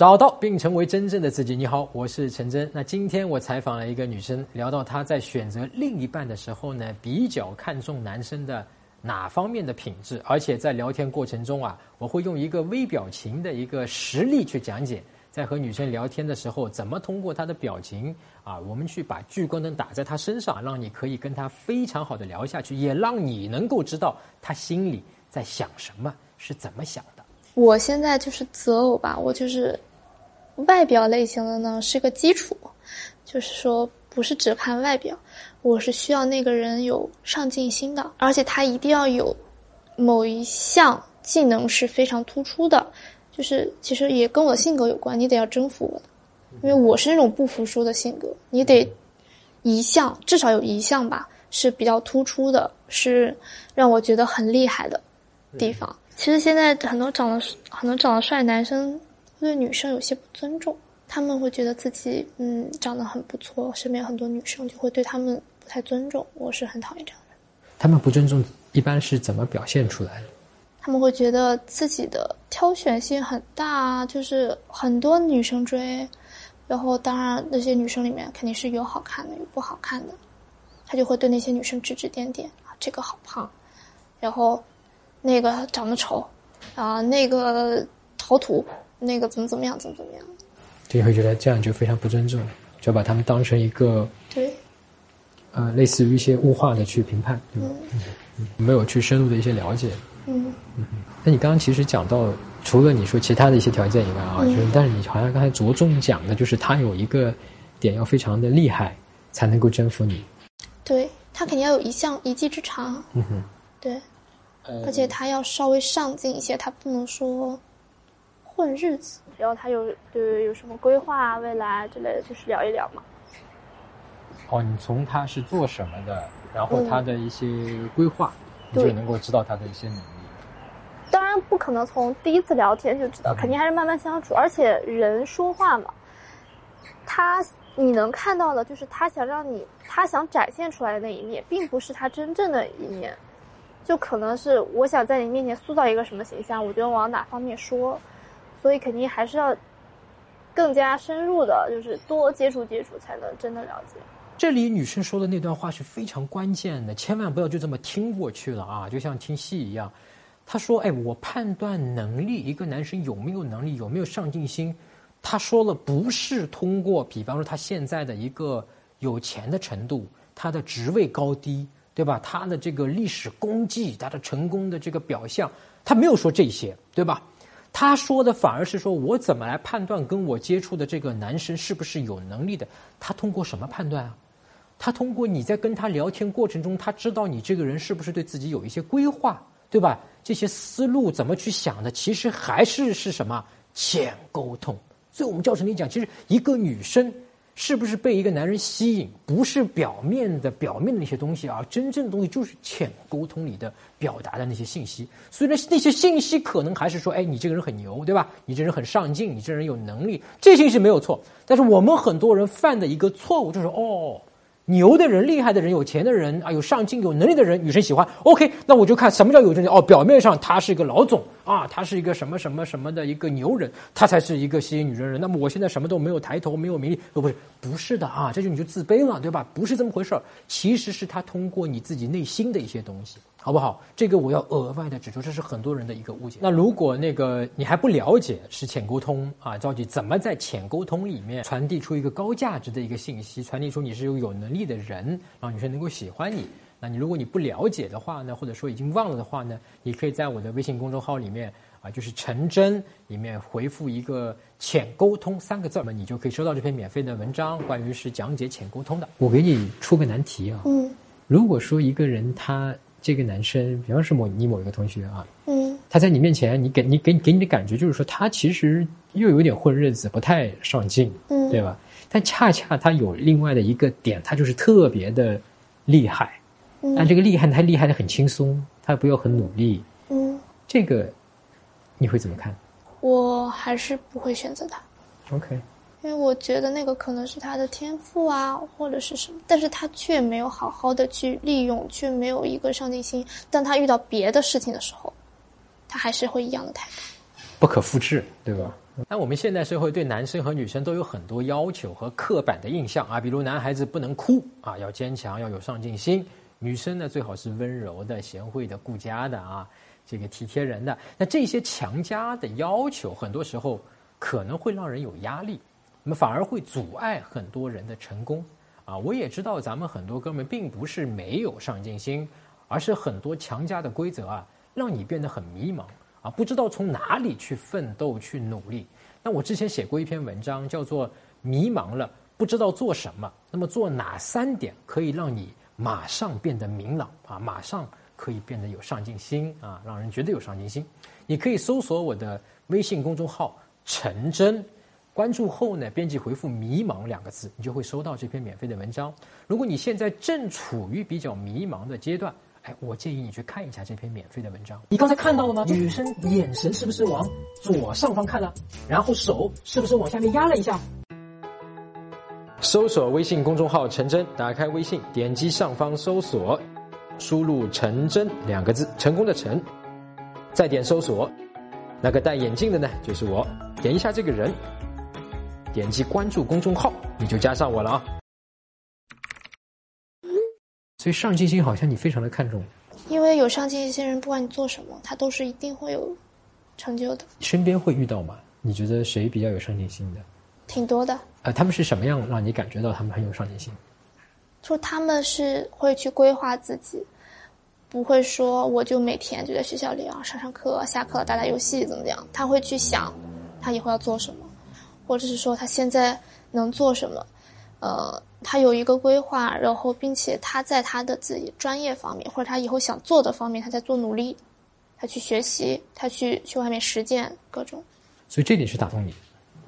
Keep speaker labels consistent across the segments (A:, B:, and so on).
A: 找到并成为真正的自己。你好，我是陈真。那今天我采访了一个女生，聊到她在选择另一半的时候呢，比较看重男生的哪方面的品质，而且在聊天过程中啊，我会用一个微表情的一个实例去讲解，在和女生聊天的时候，怎么通过她的表情啊，我们去把聚光灯打在她身上，让你可以跟她非常好的聊下去，也让你能够知道她心里在想什么，是怎么想的。
B: 我现在就是择偶吧，我就是。外表类型的呢是个基础，就是说不是只看外表，我是需要那个人有上进心的，而且他一定要有某一项技能是非常突出的，就是其实也跟我的性格有关，你得要征服我的，因为我是那种不服输的性格，你得一项至少有一项吧是比较突出的，是让我觉得很厉害的地方。其实现在很多长得很多长得帅男生。对女生有些不尊重，他们会觉得自己嗯长得很不错，身边很多女生就会对他们不太尊重。我是很讨厌这样的。
A: 他们不尊重一般是怎么表现出来的？
B: 他们会觉得自己的挑选性很大，就是很多女生追，然后当然那些女生里面肯定是有好看的有不好看的，他就会对那些女生指指点点啊，这个好胖，然后那个长得丑啊，那个好土。那个怎么怎么样，怎么怎么样？
A: 就会觉得这样就非常不尊重，就把他们当成一个
B: 对，
A: 呃，类似于一些物化的去评判，对吧？嗯，没有去深入的一些了解。
B: 嗯
A: 嗯。那你刚刚其实讲到，除了你说其他的一些条件以外啊，就是但是你好像刚才着重讲的就是他有一个点要非常的厉害，才能够征服你。
B: 对他肯定要有一项一技之长。
A: 嗯哼。
B: 对，而且他要稍微上进一些，他不能说。混日子，然后他有对有什么规划、未来之类的，就是聊一聊嘛。
A: 哦，你从他是做什么的，然后他的一些规划，你就能够知道他的一些能力。
B: 当然不可能从第一次聊天就知道，肯定还是慢慢相处。而且人说话嘛，他你能看到的，就是他想让你，他想展现出来的那一面，并不是他真正的一面。就可能是我想在你面前塑造一个什么形象，我觉得往哪方面说。所以肯定还是要更加深入的，就是多接触接触，才能真的了解。
A: 这里女生说的那段话是非常关键的，千万不要就这么听过去了啊！就像听戏一样。她说：“哎，我判断能力，一个男生有没有能力，有没有上进心。”她说了，不是通过，比方说他现在的一个有钱的程度，他的职位高低，对吧？他的这个历史功绩，他的成功的这个表象，他没有说这些，对吧？他说的反而是说，我怎么来判断跟我接触的这个男生是不是有能力的？他通过什么判断啊？他通过你在跟他聊天过程中，他知道你这个人是不是对自己有一些规划，对吧？这些思路怎么去想的？其实还是是什么浅沟通。所以我们教程里讲，其实一个女生。是不是被一个男人吸引？不是表面的表面的那些东西啊，真正的东西就是浅沟通里的表达的那些信息。虽然那些信息可能还是说，哎，你这个人很牛，对吧？你这人很上进，你这人有能力，这些是没有错。但是我们很多人犯的一个错误就是，哦。牛的人、厉害的人、有钱的人啊，有上进、有能力的人，女生喜欢。OK，那我就看什么叫有能力哦。表面上他是一个老总啊，他是一个什么什么什么的一个牛人，他才是一个吸引女人人。那么我现在什么都没有，抬头没有名利，哦不是不是的啊，这就你就自卑了，对吧？不是这么回事儿，其实是他通过你自己内心的一些东西。好不好？这个我要额外的指出，这是很多人的一个误解。那如果那个你还不了解是浅沟通啊，到底怎么在浅沟通里面传递出一个高价值的一个信息，传递出你是有有能力的人，让女生能够喜欢你。那你如果你不了解的话呢，或者说已经忘了的话呢，你可以在我的微信公众号里面啊，就是陈真里面回复一个“浅沟通”三个字，那么你就可以收到这篇免费的文章，关于是讲解浅沟通的。我给你出个难题啊，
B: 嗯，
A: 如果说一个人他。这个男生，比方说某你某一个同学啊，
B: 嗯，
A: 他在你面前，你给你给给你的感觉就是说，他其实又有点混日子，不太上进，
B: 嗯，
A: 对吧？但恰恰他有另外的一个点，他就是特别的厉害，嗯但这个厉害他厉害的很轻松，他不要很努力，
B: 嗯，
A: 这个你会怎么看？
B: 我还是不会选择他。
A: OK。
B: 因为我觉得那个可能是他的天赋啊，或者是什么，但是他却没有好好的去利用，却没有一个上进心。当他遇到别的事情的时候，他还是会一样的态度，
A: 不可复制，对吧？那我们现代社会对男生和女生都有很多要求和刻板的印象啊，比如男孩子不能哭啊，要坚强，要有上进心；女生呢最好是温柔的、贤惠的、顾家的啊，这个体贴人的。那这些强加的要求，很多时候可能会让人有压力，那么反而会阻碍很多人的成功啊。我也知道咱们很多哥们并不是没有上进心，而是很多强加的规则啊，让你变得很迷茫。啊，不知道从哪里去奋斗去努力。那我之前写过一篇文章，叫做《迷茫了，不知道做什么》。那么做哪三点可以让你马上变得明朗啊？马上可以变得有上进心啊？让人觉得有上进心。你可以搜索我的微信公众号“陈真”，关注后呢，编辑回复“迷茫”两个字，你就会收到这篇免费的文章。如果你现在正处于比较迷茫的阶段，哎，我建议你去看一下这篇免费的文章。你刚才看到了吗？女生眼神是不是往左上方看了？然后手是不是往下面压了一下？搜索微信公众号“陈真”，打开微信，点击上方搜索，输入“陈真”两个字，成功的“陈”，再点搜索，那个戴眼镜的呢，就是我。点一下这个人，点击关注公众号，你就加上我了啊。所以上进心好像你非常的看重，
B: 因为有上进心人，不管你做什么，他都是一定会有成就的。
A: 身边会遇到吗？你觉得谁比较有上进心的？
B: 挺多的。
A: 呃，他们是什么样让你感觉到他们很有上进心？
B: 就他们是会去规划自己，不会说我就每天就在学校里啊上上课，下课打打游戏怎么样？他会去想他以后要做什么，或者是说他现在能做什么，呃。他有一个规划，然后并且他在他的自己专业方面，或者他以后想做的方面，他在做努力，他去学习，他去去外面实践各种。
A: 所以这点是打动你。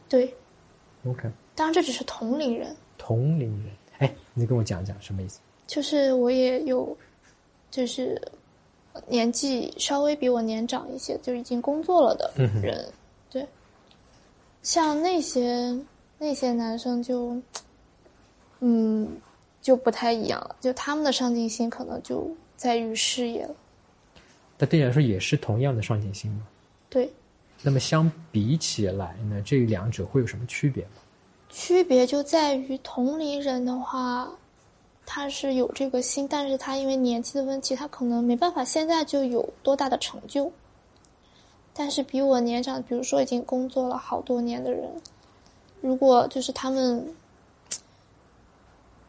B: 对。
A: OK。
B: 当然，这只是同龄人。
A: 同龄人，哎，你跟我讲讲什么意思？
B: 就是我也有，就是年纪稍微比我年长一些，就已经工作了的人，对。像那些那些男生就。嗯，就不太一样了。就他们的上进心可能就在于事业了。
A: 那对你来说也是同样的上进心吗？
B: 对。
A: 那么相比起来呢，这两者会有什么区别吗？
B: 区别就在于同龄人的话，他是有这个心，但是他因为年纪的问题，他可能没办法现在就有多大的成就。但是比我年长，比如说已经工作了好多年的人，如果就是他们。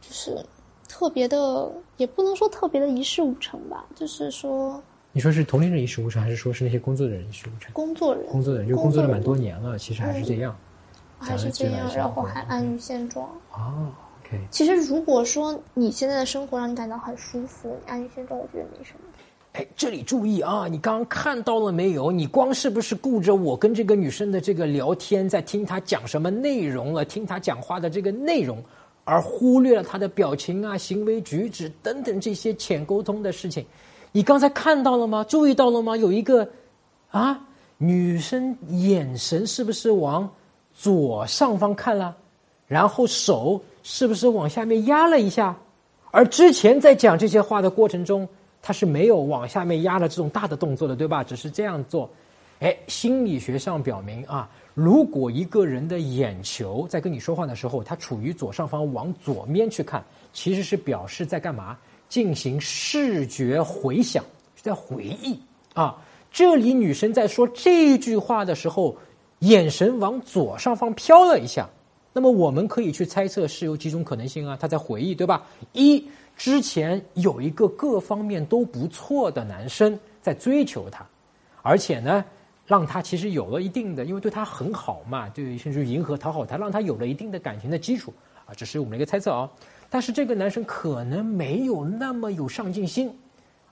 B: 就是特别的，也不能说特别的一事无成吧。就是说，
A: 你说是同龄人一事无成，还是说是那些工作的人一事无成？
B: 工作人，
A: 工作的人就工作了蛮多年了，其实还是这样，
B: 还是这样，然后还安于现状。
A: 哦，OK。
B: 其实如果说你现在的生活让你感到很舒服，你安于现状，我觉得没什么。
A: 哎，这里注意啊！你刚刚看到了没有？你光是不是顾着我跟这个女生的这个聊天，在听她讲什么内容了，听她讲话的这个内容？而忽略了她的表情啊、行为举止等等这些浅沟通的事情，你刚才看到了吗？注意到了吗？有一个啊，女生眼神是不是往左上方看了？然后手是不是往下面压了一下？而之前在讲这些话的过程中，他是没有往下面压的这种大的动作的，对吧？只是这样做。哎，心理学上表明啊。如果一个人的眼球在跟你说话的时候，他处于左上方往左面去看，其实是表示在干嘛？进行视觉回想，在回忆啊。这里女生在说这句话的时候，眼神往左上方飘了一下。那么我们可以去猜测是有几种可能性啊？她在回忆，对吧？一，之前有一个各方面都不错的男生在追求她，而且呢。让他其实有了一定的，因为对他很好嘛，对，甚至迎合讨好他，让他有了一定的感情的基础啊，这是我们的一个猜测啊。但是这个男生可能没有那么有上进心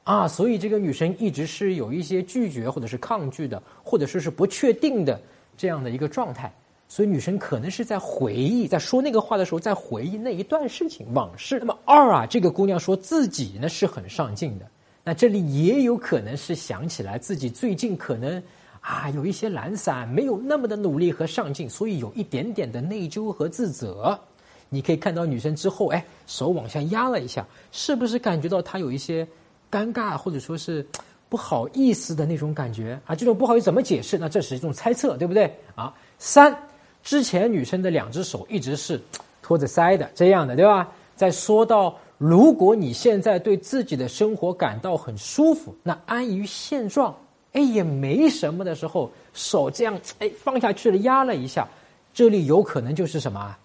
A: 啊，所以这个女生一直是有一些拒绝或者是抗拒的，或者说是不确定的这样的一个状态。所以女生可能是在回忆，在说那个话的时候，在回忆那一段事情往事。那么二啊，这个姑娘说自己呢是很上进的，那这里也有可能是想起来自己最近可能。啊，有一些懒散，没有那么的努力和上进，所以有一点点的内疚和自责。你可以看到女生之后，哎，手往下压了一下，是不是感觉到她有一些尴尬，或者说是不好意思的那种感觉啊，这种不好意思怎么解释？那这是一种猜测，对不对啊？三，之前女生的两只手一直是 托着腮的，这样的，对吧？再说到，如果你现在对自己的生活感到很舒服，那安于现状，哎，也没什么的时候，手这样 哎放下去了，压了一下，这里有可能就是什么？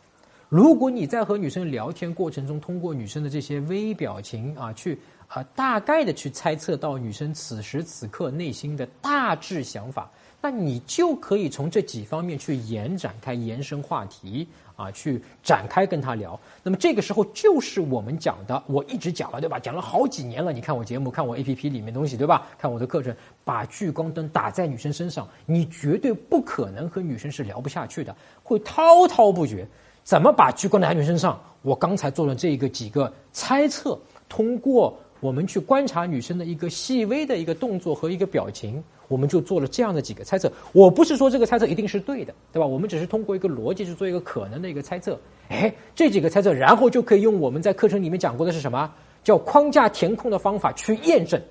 A: 如果你在和女生聊天过程中，通过女生的这些微表情啊，去啊大概的去猜测到女生此时此刻内心的大致想法，那你就可以从这几方面去延展开、延伸话题啊，去展开跟她聊。那么这个时候就是我们讲的，我一直讲了，对吧？讲了好几年了。你看我节目，看我 A P P 里面东西，对吧？看我的课程，把聚光灯打在女生身上，你绝对不可能和女生是聊不下去的，会滔滔不绝。怎么把聚光灯在女生身上？我刚才做了这个几个猜测，通过我们去观察女生的一个细微的一个动作和一个表情，我们就做了这样的几个猜测。我不是说这个猜测一定是对的，对吧？我们只是通过一个逻辑去做一个可能的一个猜测。哎，这几个猜测，然后就可以用我们在课程里面讲过的是什么？叫框架填空的方法去验证。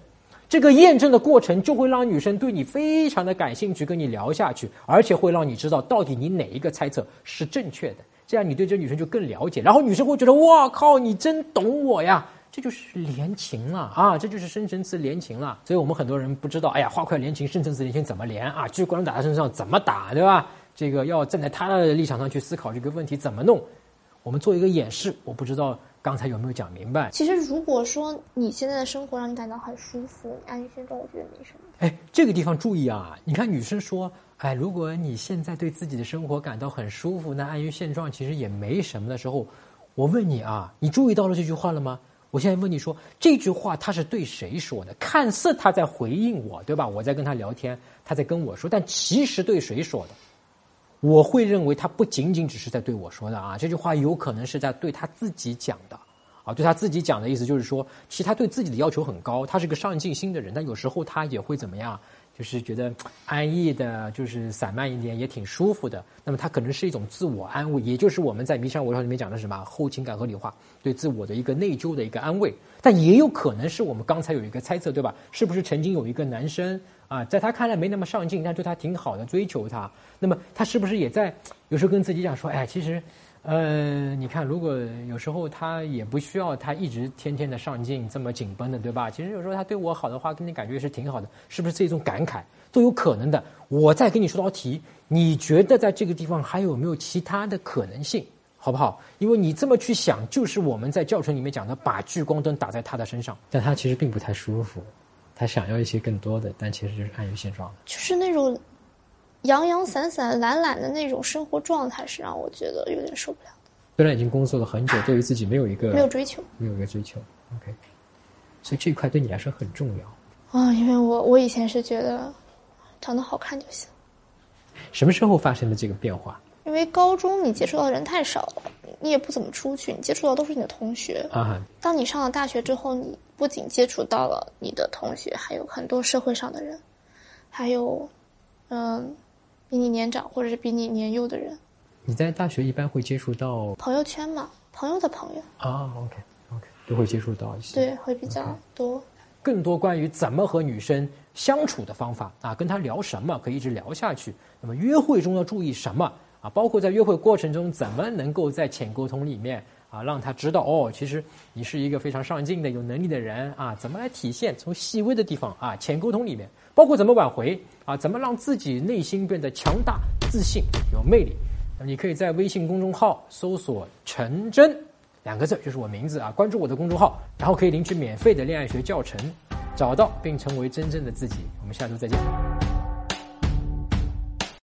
A: 这个验证的过程就会让女生对你非常的感兴趣，跟你聊下去，而且会让你知道到底你哪一个猜测是正确的。这样你对这女生就更了解，然后女生会觉得哇靠，你真懂我呀！这就是连情了啊，这就是深层次连情了。所以我们很多人不知道，哎呀，画块连情，深层次连情怎么连啊？聚光灯打在身上怎么打，对吧？这个要站在他的立场上去思考这个问题怎么弄。我们做一个演示，我不知道刚才有没有讲明白。
B: 其实如果说你现在的生活让你感到很舒服，安于现状，我觉得没什么。
A: 哎，这个地方注意啊！你看女生说。哎，如果你现在对自己的生活感到很舒服，那安于现状其实也没什么的时候，我问你啊，你注意到了这句话了吗？我现在问你说，这句话他是对谁说的？看似他在回应我，对吧？我在跟他聊天，他在跟我说，但其实对谁说的？我会认为他不仅仅只是在对我说的啊，这句话有可能是在对他自己讲的啊，对他自己讲的意思就是说，其实他对自己的要求很高，他是个上进心的人，但有时候他也会怎么样？就是觉得安逸的，就是散漫一点也挺舒服的。那么它可能是一种自我安慰，也就是我们在《迷山我上》里面讲的什么后情感合理化，对自我的一个内疚的一个安慰。但也有可能是我们刚才有一个猜测，对吧？是不是曾经有一个男生啊，在他看来没那么上进，但对他挺好的，追求他？那么他是不是也在有时候跟自己讲说，哎，其实。呃，你看，如果有时候他也不需要他一直天天的上进，这么紧绷的，对吧？其实有时候他对我好的话，给你感觉是挺好的，是不是这种感慨都有可能的？我再给你出道题，你觉得在这个地方还有没有其他的可能性，好不好？因为你这么去想，就是我们在教程里面讲的，把聚光灯打在他的身上，但他其实并不太舒服，他想要一些更多的，但其实就是安于现状的，
B: 就是那种。洋洋散散、懒懒的那种生活状态是让我觉得有点受不了的。
A: 虽然已经工作了很久，对于自己没有一个
B: 没有追求，
A: 没有一个追求。OK，所以这一块对你来说很重要
B: 啊。因为我我以前是觉得长得好看就行。
A: 什么时候发生的这个变化？
B: 因为高中你接触到的人太少了，你也不怎么出去，你接触到都是你的同学啊。当你上了大学之后，你不仅接触到了你的同学，还有很多社会上的人，还有嗯。比你年长或者是比你年幼的人，
A: 你在大学一般会接触到
B: 朋友圈嘛？朋友的朋友
A: 啊，OK OK，都会接触到一些，
B: 对，会比较多。
A: 更多关于怎么和女生相处的方法啊，跟她聊什么可以一直聊下去。那么约会中要注意什么啊？包括在约会过程中怎么能够在浅沟通里面啊，让他知道哦，其实你是一个非常上进的、有能力的人啊。怎么来体现？从细微的地方啊，浅沟通里面。包括怎么挽回啊？怎么让自己内心变得强大、自信、有魅力？那你可以在微信公众号搜索“陈真”两个字，就是我名字啊。关注我的公众号，然后可以领取免费的恋爱学教程，找到并成为真正的自己。我们下周再见。